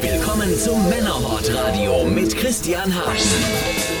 Willkommen zum Männerhort Radio mit Christian Harten.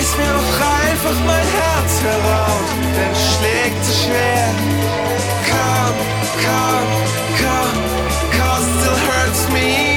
Reiß mir doch einfach mein Herz heraus, denn es schlägt so schwer. Come, come, come, cause it still hurts me.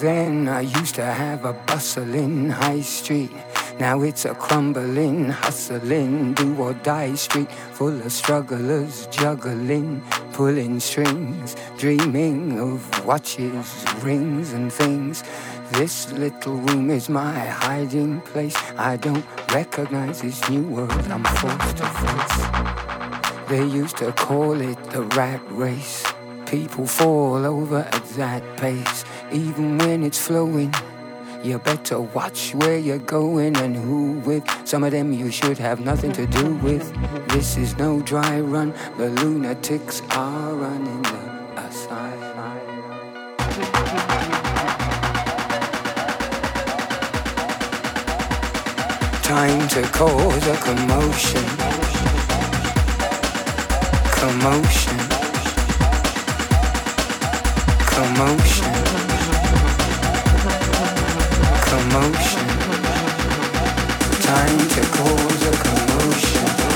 Then I used to have a bustling high street. Now it's a crumbling, hustling, do or die street full of strugglers juggling, pulling strings, dreaming of watches, rings, and things. This little room is my hiding place. I don't recognize this new world I'm forced to face. They used to call it the rat race. People fall over at that pace, even when it's flowing. You better watch where you're going and who with. Some of them you should have nothing to do with. This is no dry run. The lunatics are running the asylum. Time to cause a commotion. Commotion. Commotion commotion. Time to cause a commotion.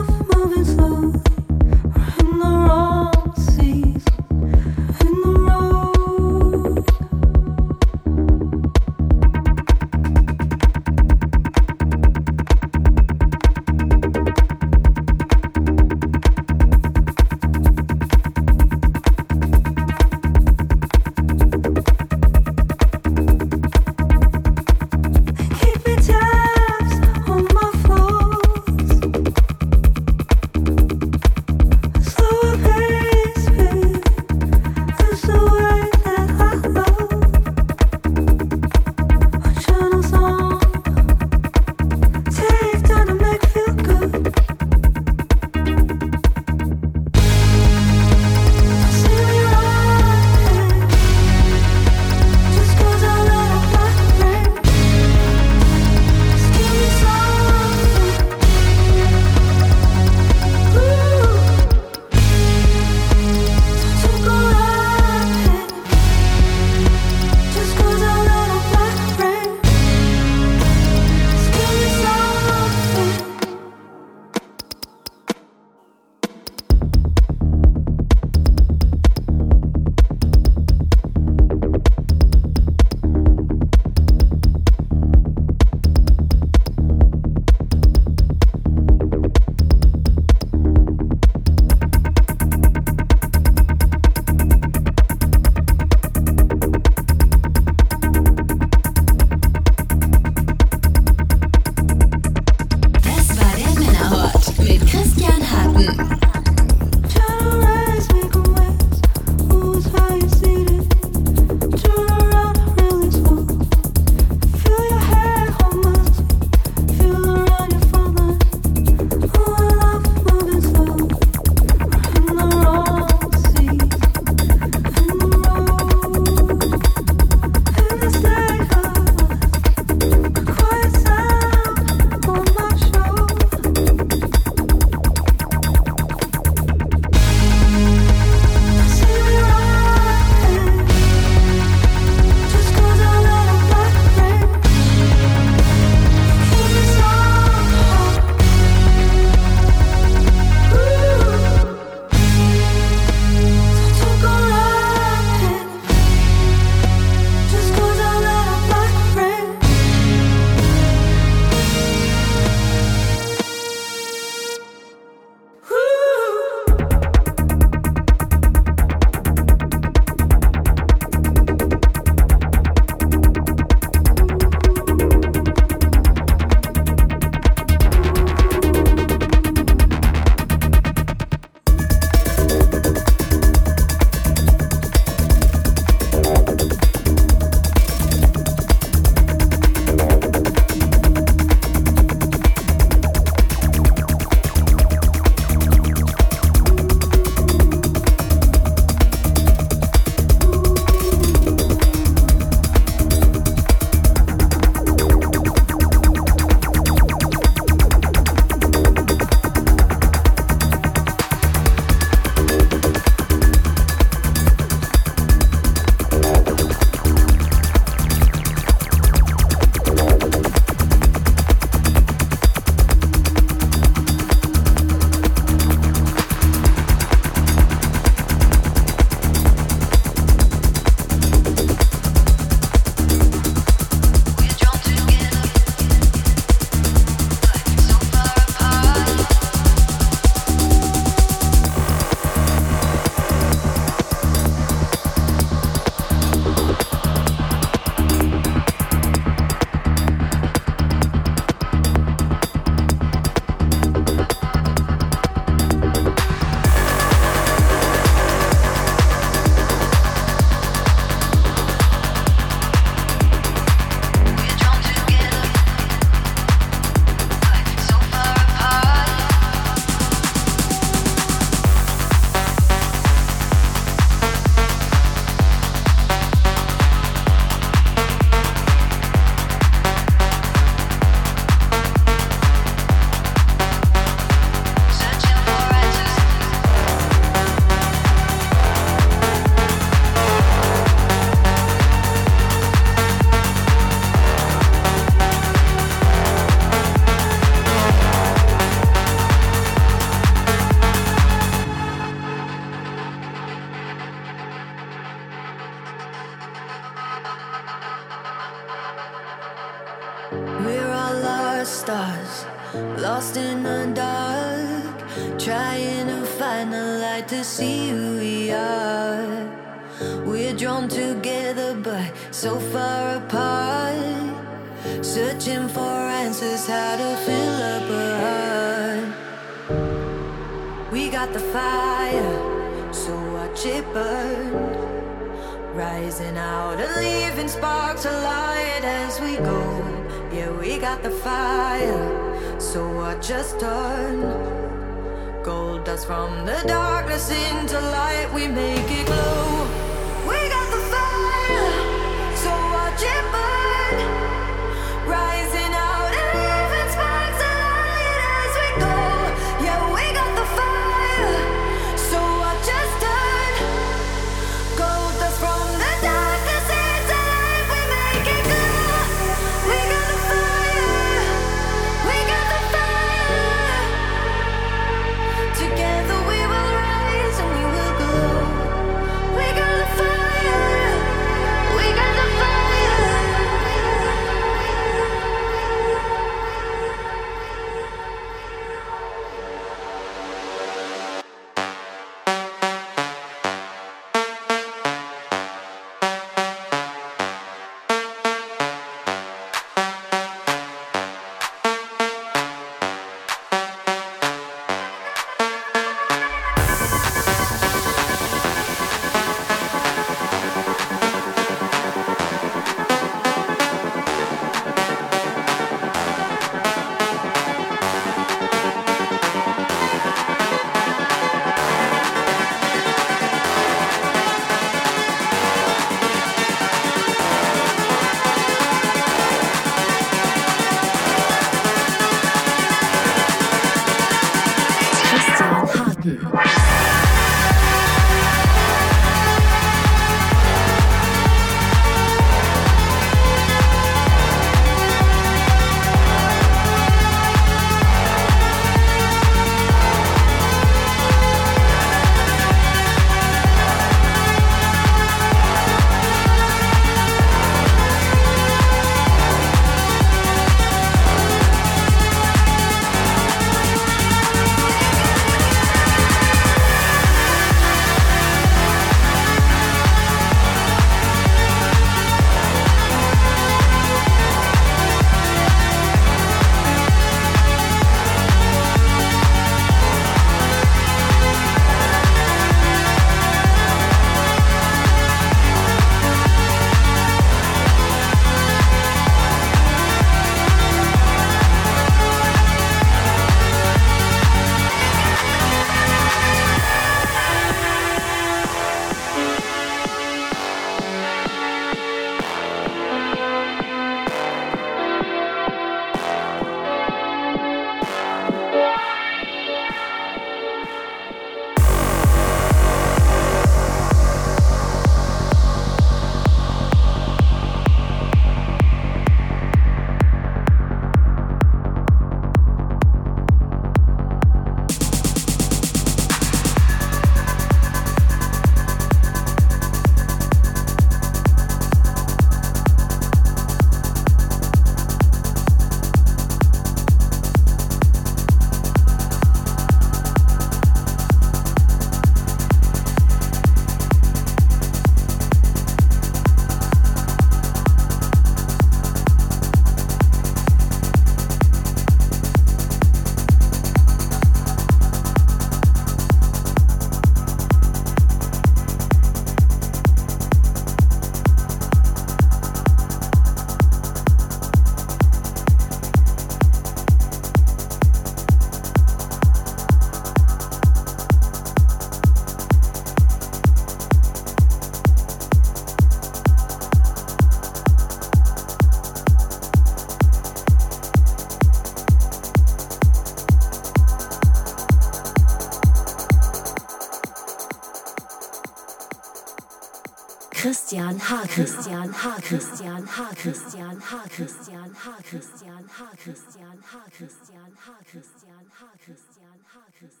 Ha Christian, Ha Christian, Ha Christian, Ha Christian, Ha Christian, Ha Christian, Ha Christian, Ha Christian, Ha Christian, Ha Christian.